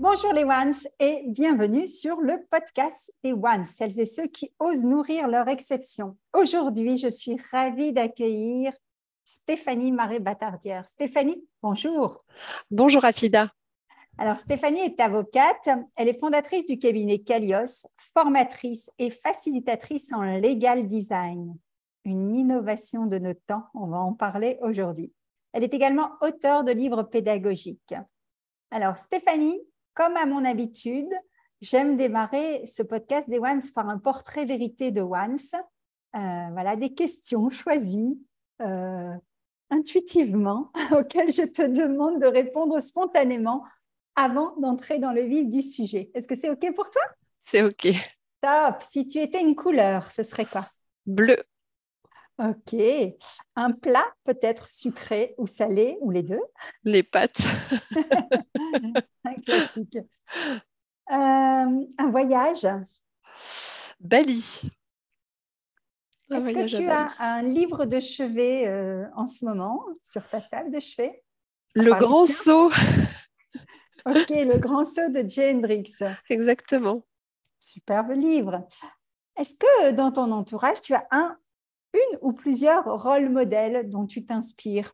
Bonjour les Ones et bienvenue sur le podcast des Ones, celles et ceux qui osent nourrir leur exception. Aujourd'hui, je suis ravie d'accueillir Stéphanie Marais-Batardière. Stéphanie, bonjour. Bonjour Afida. Alors Stéphanie est avocate, elle est fondatrice du cabinet Calios, formatrice et facilitatrice en legal design. Une innovation de notre temps, on va en parler aujourd'hui. Elle est également auteure de livres pédagogiques. Alors Stéphanie, comme à mon habitude, j'aime démarrer ce podcast des Ones par un portrait vérité de Ones. Euh, voilà, des questions choisies euh, intuitivement auxquelles je te demande de répondre spontanément avant d'entrer dans le vif du sujet. Est-ce que c'est OK pour toi? C'est OK. Top. Si tu étais une couleur, ce serait quoi? Bleu. Ok. Un plat peut-être sucré ou salé ou les deux? Les pâtes. un classique. Euh, un voyage? Bali. Est-ce que tu as un livre de chevet euh, en ce moment sur ta table de chevet? Le grand saut. ok, le grand saut de Jay Hendrix. Exactement. Superbe livre. Est-ce que dans ton entourage, tu as un une ou plusieurs rôles modèles dont tu t'inspires?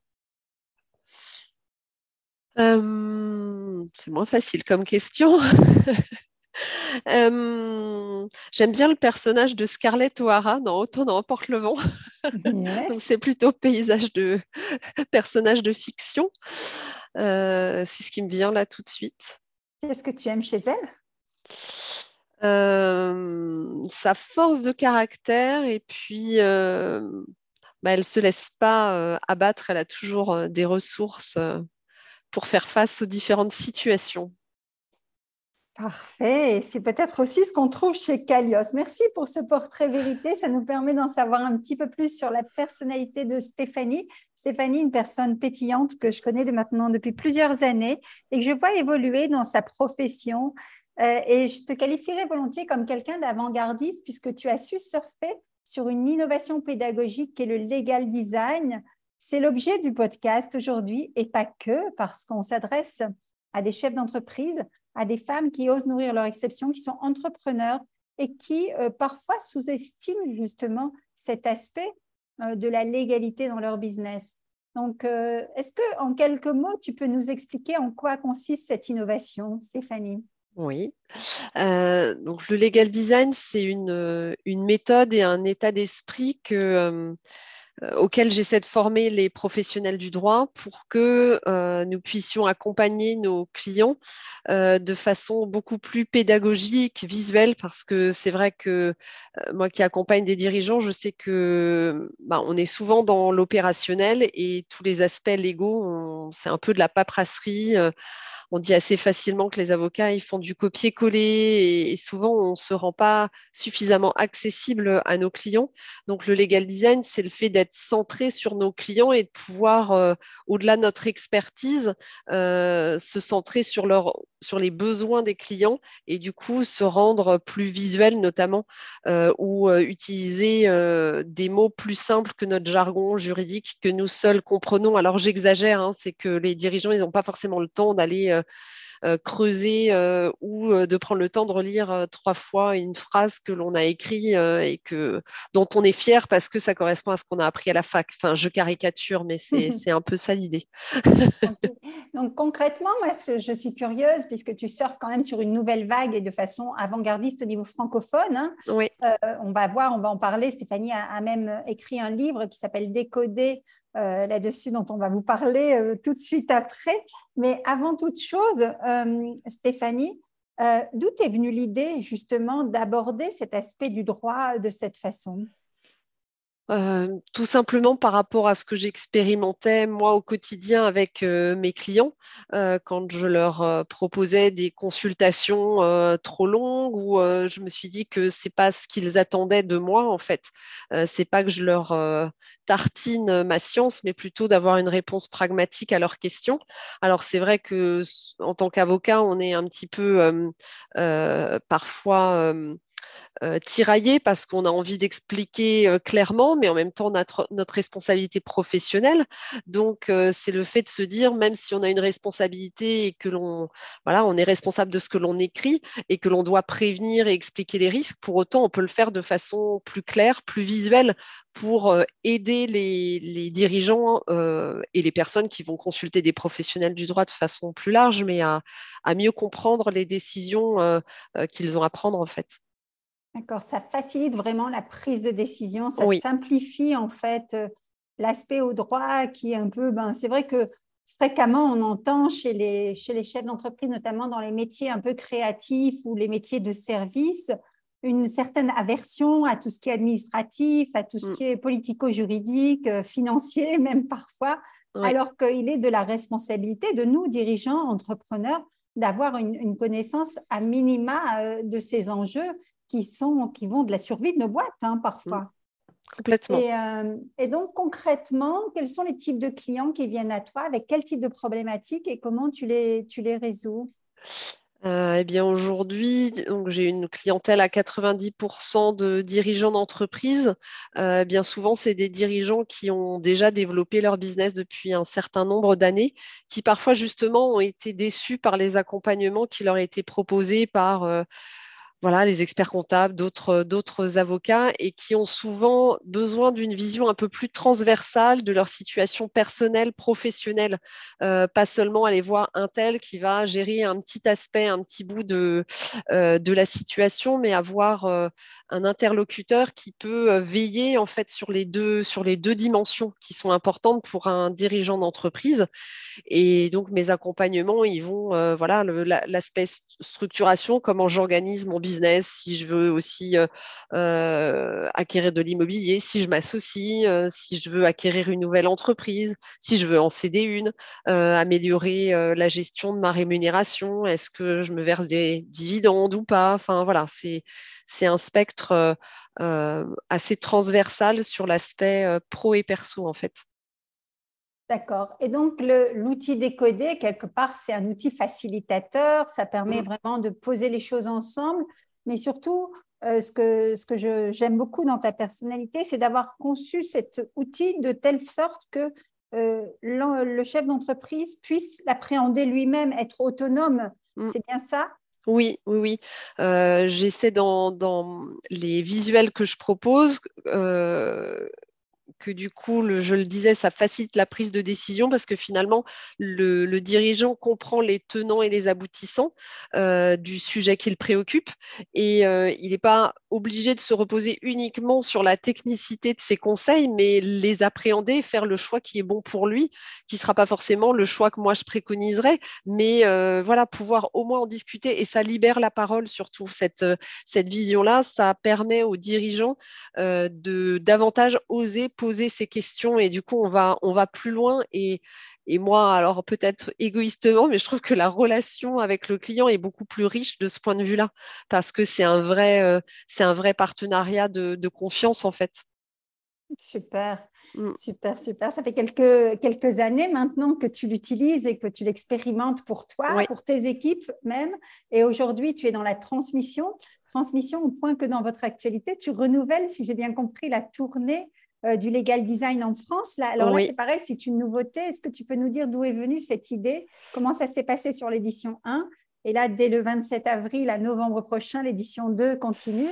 Euh, C'est moins facile comme question. Euh, j'aime bien le personnage de Scarlett O'Hara dans Autant n'emporte le vent. Donc c'est plutôt paysage de personnage de fiction. Euh, c'est ce qui me vient là tout de suite. Qu'est-ce que tu aimes chez elle? Sa force de caractère et puis bah, elle ne se laisse pas abattre, elle a toujours des ressources pour faire face aux différentes situations. Parfait. C'est peut-être aussi ce qu'on trouve chez Calios. Merci pour ce portrait vérité. Ça nous permet d'en savoir un petit peu plus sur la personnalité de Stéphanie. Stéphanie, une personne pétillante que je connais de maintenant depuis plusieurs années et que je vois évoluer dans sa profession, euh, et je te qualifierais volontiers comme quelqu'un d'avant-gardiste puisque tu as su surfer sur une innovation pédagogique qui est le legal design. C'est l'objet du podcast aujourd'hui et pas que parce qu'on s'adresse à des chefs d'entreprise, à des femmes qui osent nourrir leur exception, qui sont entrepreneurs et qui euh, parfois sous-estiment justement cet aspect euh, de la légalité dans leur business. Donc, est-ce que en quelques mots, tu peux nous expliquer en quoi consiste cette innovation, Stéphanie? Oui. Euh, donc le legal design, c'est une, euh, une, méthode et un état d'esprit que, auquel j'essaie de former les professionnels du droit pour que nous puissions accompagner nos clients de façon beaucoup plus pédagogique, visuelle, parce que c'est vrai que moi qui accompagne des dirigeants, je sais que bah, on est souvent dans l'opérationnel et tous les aspects légaux, c'est un peu de la paperasserie on dit assez facilement que les avocats ils font du copier-coller et, souvent on ne se rend pas suffisamment accessible à nos clients. Donc le legal design, c'est le fait d'être centré sur nos clients et de pouvoir, euh, au-delà de notre expertise, euh, se centrer sur, leur, sur les besoins des clients et du coup se rendre plus visuel notamment euh, ou utiliser des mots plus simples que notre jargon juridique que nous seuls comprenons. Alors j'exagère, hein, c'est que les dirigeants, ils n'ont pas forcément le temps d'aller creuser ou de prendre le temps de relire trois fois une phrase que l'on a écrite et que, dont on est fier parce que ça correspond à ce qu'on a appris à la fac. Enfin, je caricature, mais c'est un peu ça l'idée. Donc concrètement, moi, je suis curieuse puisque tu surfes quand même sur une nouvelle vague et de façon avant-gardiste au niveau francophone. Hein. Oui. on va voir, on va en parler. Stéphanie a, même écrit un livre qui s'appelle Décoder euh, là-dessus, dont on va vous parler euh, tout de suite après. Mais avant toute chose, euh, Stéphanie, d'où est venue l'idée justement d'aborder cet aspect du droit de cette façon? Tout simplement par rapport à ce que j'expérimentais moi au quotidien avec mes clients euh, quand je leur proposais des consultations trop longues ou je me suis dit que c'est pas ce qu'ils attendaient de moi en fait. C'est pas que je leur tartine ma science mais plutôt d'avoir une réponse pragmatique à leurs questions. Alors c'est vrai que en tant qu'avocat on est un petit peu parfois euh, tiraillé parce qu'on a envie d'expliquer euh, clairement, mais en même temps notre, responsabilité professionnelle. Donc euh, c'est le fait de se dire, même si on a une responsabilité et que l'on voilà, on est responsable de ce que l'on écrit et que l'on doit prévenir et expliquer les risques, pour autant on peut le faire de façon plus claire, plus visuelle pour aider les, dirigeants et les personnes qui vont consulter des professionnels du droit de façon plus large, mais à mieux comprendre les décisions qu'ils ont à prendre en fait. D'accord, ça facilite vraiment la prise de décision, ça simplifie en fait euh, l'aspect au droit qui est un peu, ben, c'est vrai que fréquemment on entend chez les, chez les chefs d'entreprise, notamment dans les métiers un peu créatifs ou les métiers de service, une certaine aversion à tout ce qui est administratif, à tout ce mm. qui est politico-juridique, euh, financier même parfois, alors qu'il est de la responsabilité de nous, dirigeants, entrepreneurs, d'avoir une, une, connaissance à minima euh, de ces enjeux qui, sont, qui vont de la survie de nos boîtes hein, parfois. Mm. Complètement. Euh, et, donc, concrètement, quels sont les types de clients qui viennent à toi? Avec quel type de problématiques et comment tu les, tu les résous? Euh, eh bien aujourd'hui, j'ai une clientèle à 90% de dirigeants d'entreprise. Euh, bien souvent, c'est des dirigeants qui ont déjà développé leur business depuis un certain nombre d'années, qui parfois justement ont été déçus par les accompagnements qui leur étaient proposés par voilà, les experts comptables, d'autres, d'autres avocats, et qui ont souvent besoin d'une vision un peu plus transversale de leur situation personnelle, professionnelle. Euh, pas seulement aller voir un tel qui va gérer un petit aspect, un petit bout de, euh, de la situation, mais avoir euh, un interlocuteur qui peut veiller en fait sur les deux, sur les deux dimensions qui sont importantes pour un dirigeant d'entreprise. Et donc mes accompagnements, ils vont, voilà, l'aspect structuration, comment j'organise mon si je veux aussi euh, euh, acquérir de l'immobilier, si je m'associe, euh, si je veux acquérir une nouvelle entreprise, si je veux en céder une, améliorer la gestion de ma rémunération, est-ce que je me verse des dividendes ou pas? Enfin voilà, c'est c'est un spectre assez transversal sur l'aspect pro et perso en fait. D'accord. Et donc, l'outil décodé, quelque part, c'est un outil facilitateur. Ça permet mm. vraiment de poser les choses ensemble. Mais surtout, euh, ce que, ce que j'aime beaucoup dans ta personnalité, c'est d'avoir conçu cet outil de telle sorte que euh, le, chef d'entreprise puisse l'appréhender lui-même, être autonome. Mm. C'est bien ça? Oui, oui, oui. Euh, j'essaie dans, dans, les visuels que je propose que du coup, je le disais, ça facilite la prise de décision parce que finalement, le, dirigeant comprend les tenants et les aboutissants euh, du sujet qu'il préoccupe et euh, il n'est pas obligé de se reposer uniquement sur la technicité de ses conseils, mais les appréhender, faire le choix qui est bon pour lui, qui ne sera pas forcément le choix que moi je préconiserais, mais euh, voilà, pouvoir au moins en discuter et ça libère la parole surtout. Cette, cette vision-là, ça permet aux dirigeants de davantage oser poser ces questions et du coup, on va, on va plus loin et, et moi, alors peut-être égoïstement, mais je trouve que la relation avec le client est beaucoup plus riche de ce point de vue-là, parce que c'est un vrai, euh, c'est un vrai partenariat de, confiance en fait. Super, mm. super, super. Ça fait quelques, quelques années maintenant que tu l'utilises et que tu l'expérimentes pour toi, pour tes équipes même. Et aujourd'hui, tu es dans la transmission. Transmission au point que dans votre actualité, tu renouvelles, si j'ai bien compris, la tournée du legal design en France. Là, alors là, c'est pareil, c'est une nouveauté. Est-ce que tu peux nous dire d'où est venue cette idée? Comment ça s'est passé sur l'édition 1 Et là, dès le 27 avril à novembre prochain, l'édition 2 continue.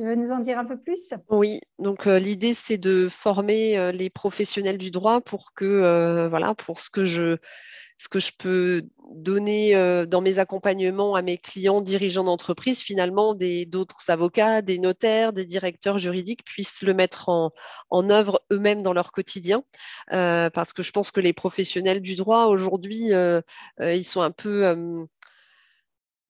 Tu veux nous en dire un peu plus? Oui, donc euh, l'idée c'est de former euh, les professionnels du droit pour que euh, voilà pour ce que je ce que je peux donner dans mes accompagnements à mes clients dirigeants d'entreprise, finalement d'autres avocats, des notaires, des directeurs juridiques puissent le mettre en, en œuvre eux-mêmes dans leur quotidien, parce que je pense que les professionnels du droit aujourd'hui ils sont un peu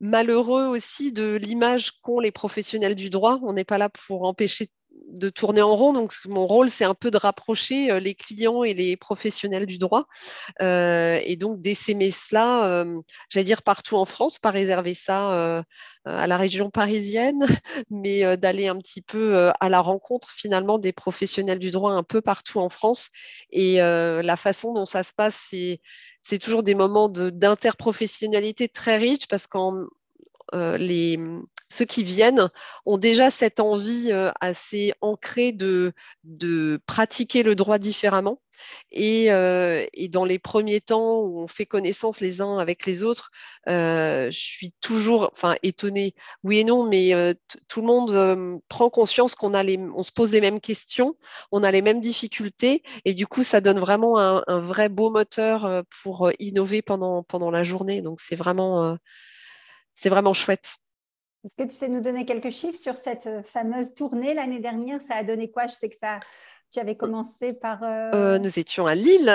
malheureux aussi de l'image qu'ont les professionnels du droit. On n'est pas là pour empêcher de tourner en rond. Donc, mon rôle, c'est un peu de rapprocher euh, les clients et les professionnels du droit. Euh, et donc, d'essaimer cela, euh, j'allais dire partout en France, pas réserver ça à la région parisienne, mais d'aller un petit peu à la rencontre finalement des professionnels du droit un peu partout en France. Et la façon dont ça se passe, c'est c'est toujours des moments d'interprofessionnalité très riches parce qu'en euh, les, ceux qui viennent ont déjà cette envie euh, assez ancrée de, pratiquer le droit différemment. Et, euh, et, dans les premiers temps où on fait connaissance les uns avec les autres, je suis toujours, enfin, étonnée. Oui et non, mais tout le monde prend conscience qu'on a les, on se pose les mêmes questions, on a les mêmes difficultés, et du coup, ça donne vraiment un, un vrai beau moteur pour innover pendant pendant la journée. Donc, c'est vraiment c'est vraiment chouette. Est-ce que tu sais nous donner quelques chiffres sur cette euh, fameuse tournée l'année dernière? Ça a donné quoi? Je sais que ça, tu avais commencé par. Euh, euh, nous étions à Lille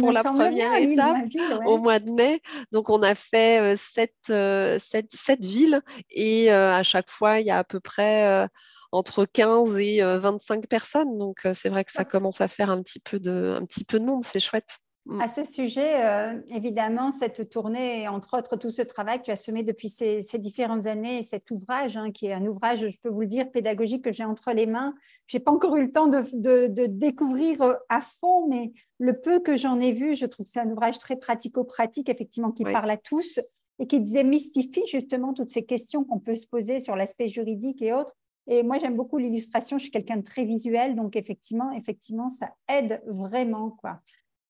pour la première étape au mois de mai. Donc, on a fait sept, sept, villes et à chaque fois, il y a à peu près entre 15 et 25 personnes. Donc, c'est vrai que ça commence à faire un petit peu de, un petit peu de monde. C'est chouette. Mm. À ce sujet, euh, évidemment, cette tournée, entre autres tout ce travail que tu as semé depuis ces, différentes années, cet ouvrage, hein, qui est un ouvrage, je peux vous le dire, pédagogique que j'ai entre les mains. Je n'ai pas encore eu le temps de, découvrir euh, à fond, mais le peu que j'en ai vu, je trouve que c'est un ouvrage très pratico-pratique, effectivement, qui parle à tous et qui démystifie justement toutes ces questions qu'on peut se poser sur l'aspect juridique et autres. Et moi, j'aime beaucoup l'illustration. Je suis quelqu'un de très visuel, donc effectivement, effectivement, ça aide vraiment, quoi.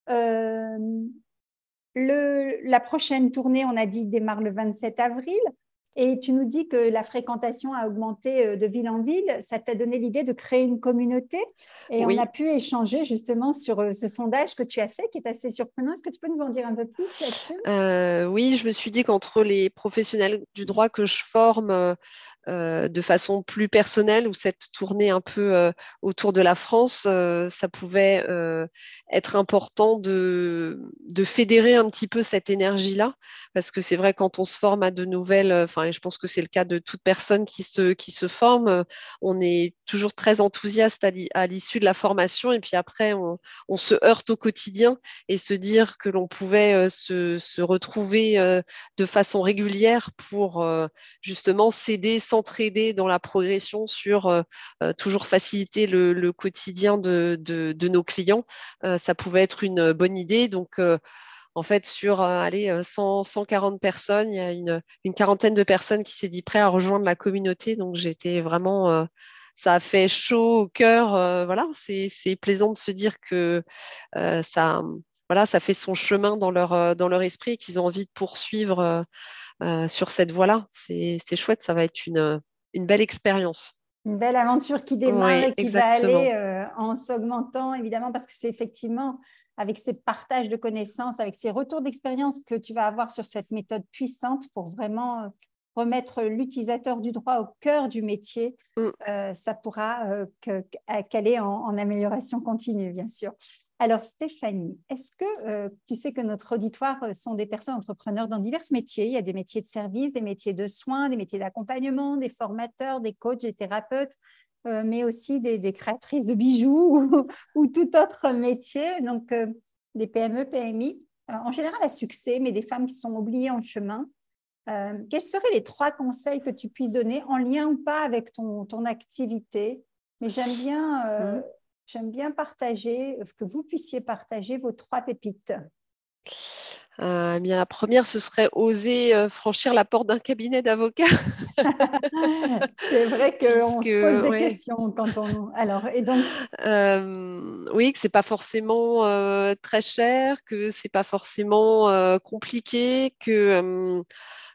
Euh, le, la prochaine tournée, on a dit, démarre le 27 avril. Et tu nous dis que la fréquentation a augmenté euh, de ville en ville. Ça t'a donné l'idée de créer une communauté. Et on a pu échanger justement sur euh, ce sondage que tu as fait, qui est assez surprenant. Est-ce que tu peux nous en dire un peu plus là-dessus? Oui, je me suis dit qu'entre les professionnels du droit que je forme, euh, de façon plus personnelle ou cette tournée un peu euh, autour de la France, euh, ça pouvait être important de, fédérer un petit peu cette énergie-là, parce que c'est vrai quand on se forme à de nouvelles, enfin, je pense que c'est le cas de toute personne qui se, qui se forme, on est toujours très enthousiaste à l'issue de la formation et puis après on, on, se heurte au quotidien et se dire que l'on pouvait se, se, retrouver de façon régulière pour justement s'aider s'entraider dans la progression sur euh, euh, toujours faciliter le, quotidien de, nos clients, euh, ça pouvait être une bonne idée. Donc, en fait, sur allez, 100, 140 personnes, il y a une, quarantaine de personnes qui s'est dit prêt à rejoindre la communauté. Donc, j'étais vraiment ça a fait chaud au cœur. voilà, c'est plaisant de se dire que ça, voilà, ça fait son chemin dans leur, dans leur esprit et qu'ils ont envie de poursuivre euh, sur cette voie-là. C'est chouette, ça va être une, une belle expérience. Une belle aventure qui démarre et qui va aller euh, en s'augmentant, évidemment, parce que c'est effectivement avec ces partages de connaissances, avec ces retours d'expérience que tu vas avoir sur cette méthode puissante pour vraiment euh, remettre l'utilisateur du droit au cœur du métier, mm. ça pourra qu'aller en, en, amélioration continue, bien sûr. Alors Stéphanie, est-ce que euh, tu sais que notre auditoire euh, sont des personnes entrepreneurs dans divers métiers? Il y a des métiers de service, des métiers de soins, des métiers d'accompagnement, des formateurs, des coachs, des thérapeutes, euh, mais aussi des, créatrices de bijoux ou, tout autre métier, donc des PME, PMI. en général à succès, mais des femmes qui sont oubliées en chemin. quels seraient les trois conseils que tu puisses donner en lien ou pas avec ton, ton activité? Mais j'aime bien mmh j'aime bien partager, que vous puissiez partager vos trois pépites. euh, bien, la première, ce serait oser euh, franchir la porte d'un cabinet d'avocat. c'est vrai qu'on se pose des questions quand on. Alors, et donc euh, Oui, que c'est pas forcément très cher, que c'est pas forcément compliqué, que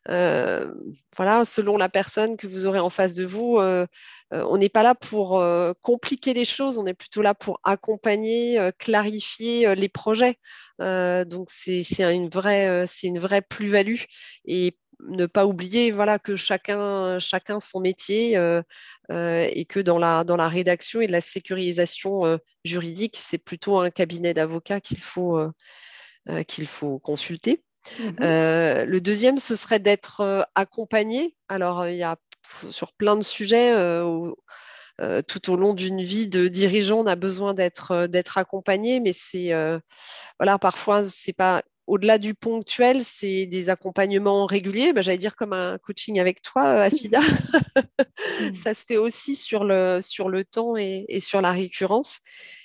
euh, voilà, selon la personne que vous aurez en face de vous, euh, euh, on n'est pas là pour compliquer les choses, on est plutôt là pour accompagner, clarifier les projets. donc c'est une vraie, plus-value et ne pas oublier voilà que chacun chacun son métier et que dans la rédaction et la sécurisation juridique c'est plutôt un cabinet d'avocats qu'il faut consulter Mmh euh, le deuxième, ce serait d'être euh, accompagné. Alors, euh, il y a sur plein de sujets, tout au long d'une vie de dirigeant, on a besoin d'être accompagné, mais c'est voilà, parfois c'est pas au-delà du ponctuel, c'est des accompagnements réguliers. Bah, j'allais dire comme un coaching avec toi, Afida. Mmh. Ça se fait aussi sur le, sur le temps et, et, sur la récurrence.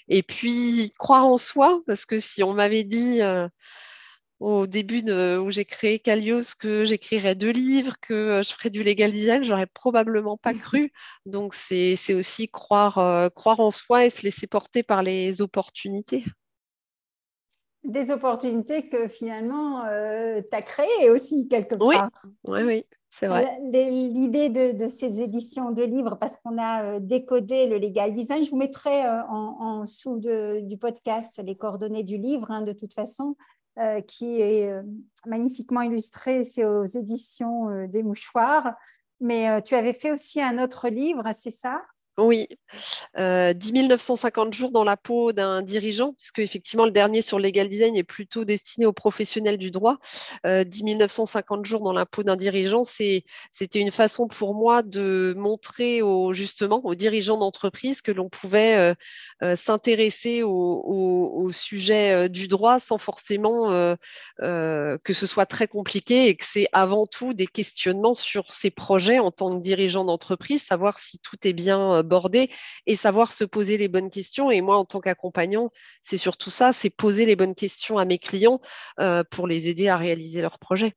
Et puis, croire en soi, parce que si on m'avait dit au début où j'ai créé Calios que j'écrirais deux livres, que euh, je ferais du legal design, j'aurais probablement pas cru. Donc c'est aussi croire, euh, croire en soi et se laisser porter par les opportunités. Des opportunités que finalement euh, tu as créées aussi quelque part. Oui, oui, c'est vrai. L'idée de, ces éditions de livres, parce qu'on a décodé le legal design, je vous mettrai en, dessous du podcast les coordonnées du livre, hein, de toute façon. Euh, qui est euh, magnifiquement illustré. C'est aux éditions euh, des mouchoirs. Mais tu avais fait aussi un autre livre, c'est ça? Oui, euh, 10 950 jours dans la peau d'un dirigeant, puisque effectivement le dernier sur le legal design est plutôt destiné aux professionnels du droit. Euh, 10 950 jours dans la peau d'un dirigeant, c'était une façon pour moi de montrer justement aux dirigeants d'entreprise que l'on pouvait euh, euh, s'intéresser au, sujet euh, du droit sans forcément que ce soit très compliqué et que c'est avant tout des questionnements sur ces projets en tant que dirigeant d'entreprise, savoir si tout est bien border et savoir se poser les bonnes questions. Et moi, en tant qu'accompagnant, c'est surtout ça, c'est poser les bonnes questions à mes clients euh, pour les aider à réaliser leurs projets.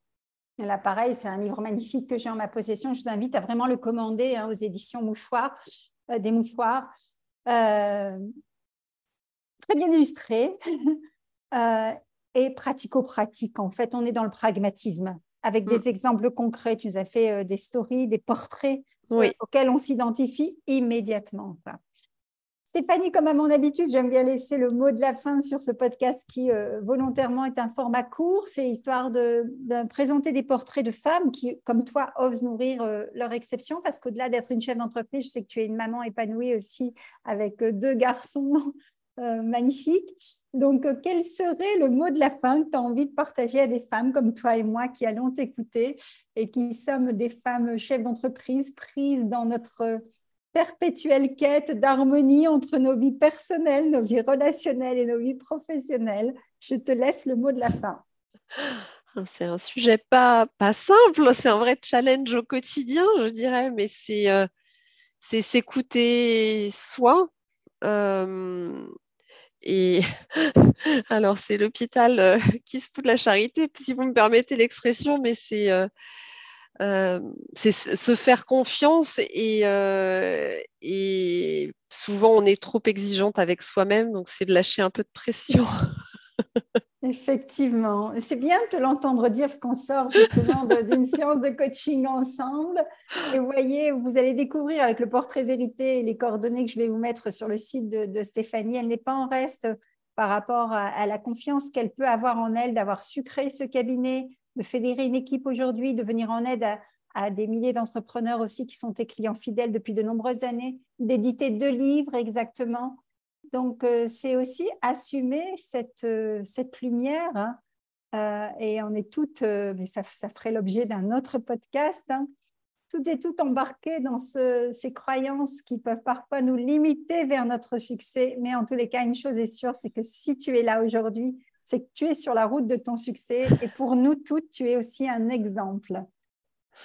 Là, pareil, c'est un livre magnifique que j'ai en ma possession. Je vous invite à vraiment le commander hein, aux éditions Mouchoirs, euh, des Mouchoirs. Euh, très bien illustré et pratico-pratique. En fait, on est dans le pragmatisme avec des mm. exemples concrets. Tu nous as fait des stories, des portraits oui. auquel on s'identifie immédiatement. Stéphanie, comme à mon habitude, j'aime bien laisser le mot de la fin sur ce podcast qui euh, volontairement est un format court. C'est histoire de, présenter des portraits de femmes qui, comme toi, osent nourrir euh, leur exception parce qu'au-delà d'être une chef d'entreprise, je sais que tu es une maman épanouie aussi avec euh, deux garçons magnifiques. Donc, quel serait le mot de la fin que tu as envie de partager à des femmes comme toi et moi qui allons t'écouter et qui sommes des femmes chefs d'entreprise prises dans notre perpétuelle quête d'harmonie entre nos vies personnelles, nos vies relationnelles et nos vies professionnelles? Je te laisse le mot de la fin. C'est un sujet pas, pas simple, c'est un vrai challenge au quotidien, je dirais, mais c'est euh, s'écouter soi. Euh, et alors, c'est l'hôpital euh, qui se fout de la charité, si vous me permettez l'expression, mais c'est euh, c'est se faire confiance euh, et, souvent on est trop exigeante avec soi-même, donc c'est de lâcher un peu de pression. Effectivement, c'est bien de te l'entendre dire parce qu'on sort justement d'une séance de coaching ensemble. Et vous voyez, vous allez découvrir avec le portrait vérité et les coordonnées que je vais vous mettre sur le site de, Stéphanie, elle n'est pas en reste par rapport à la confiance qu'elle peut avoir en elle d'avoir su créer ce cabinet, de fédérer une équipe aujourd'hui, de venir en aide à, des milliers d'entrepreneurs aussi qui sont tes clients fidèles depuis de nombreuses années, d'éditer deux livres exactement. Donc, euh, c'est aussi assumer cette, euh, cette lumière. Hein. Euh, et on est toutes, mais ça, ça ferait l'objet d'un autre podcast, hein. toutes et toutes embarquées dans ces croyances qui peuvent parfois nous limiter vers notre succès. Mais en tous les cas, une chose est sûre, c'est que si tu es là aujourd'hui, c'est que tu es sur la route de ton succès et pour nous toutes, tu es aussi un exemple.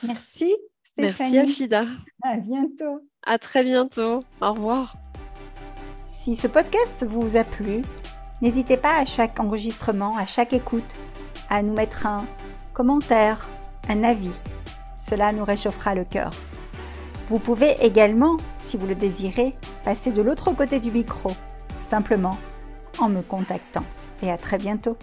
Merci. Stéphanie. Merci Afida. À bientôt. À très bientôt. Au revoir. Si ce podcast vous a plu, n'hésitez pas à chaque enregistrement, à chaque écoute, à nous mettre un commentaire, un avis. Cela nous réchauffera le cœur. Vous pouvez également, si vous le désirez, passer de l'autre côté du micro, simplement en me contactant. Et à très bientôt.